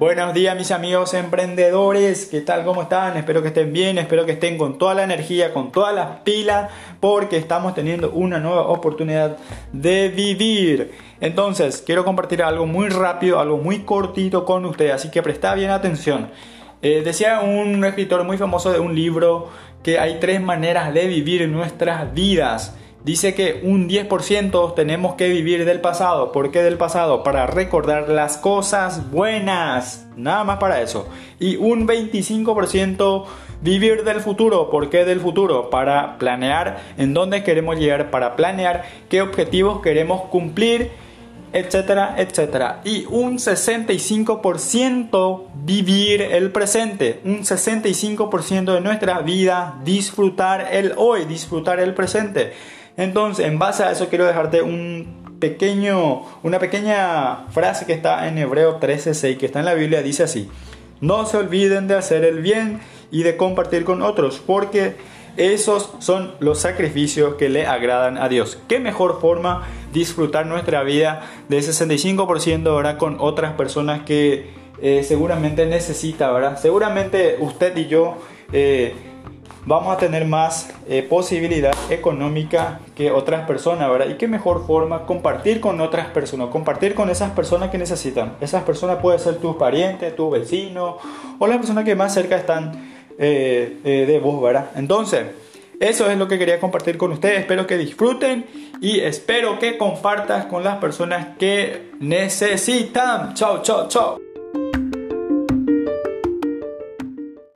Buenos días mis amigos emprendedores, ¿qué tal? ¿Cómo están? Espero que estén bien, espero que estén con toda la energía, con todas las pilas, porque estamos teniendo una nueva oportunidad de vivir. Entonces, quiero compartir algo muy rápido, algo muy cortito con ustedes, así que presta bien atención. Eh, decía un escritor muy famoso de un libro que hay tres maneras de vivir nuestras vidas. Dice que un 10% tenemos que vivir del pasado. ¿Por qué del pasado? Para recordar las cosas buenas. Nada más para eso. Y un 25% vivir del futuro. ¿Por qué del futuro? Para planear en dónde queremos llegar, para planear qué objetivos queremos cumplir, etcétera, etcétera. Y un 65% vivir el presente. Un 65% de nuestra vida disfrutar el hoy, disfrutar el presente. Entonces, en base a eso quiero dejarte un pequeño, una pequeña frase que está en Hebreo 13:6, que está en la Biblia, dice así: No se olviden de hacer el bien y de compartir con otros, porque esos son los sacrificios que le agradan a Dios. ¿Qué mejor forma disfrutar nuestra vida de 65% ahora con otras personas que eh, seguramente necesita, ¿verdad? Seguramente usted y yo eh, vamos a tener más eh, posibilidad económica que otras personas, ¿verdad? Y qué mejor forma compartir con otras personas, compartir con esas personas que necesitan. Esas personas pueden ser tus parientes, tu vecino o las personas que más cerca están eh, eh, de vos, ¿verdad? Entonces, eso es lo que quería compartir con ustedes. Espero que disfruten y espero que compartas con las personas que necesitan. Chao, chao, chao.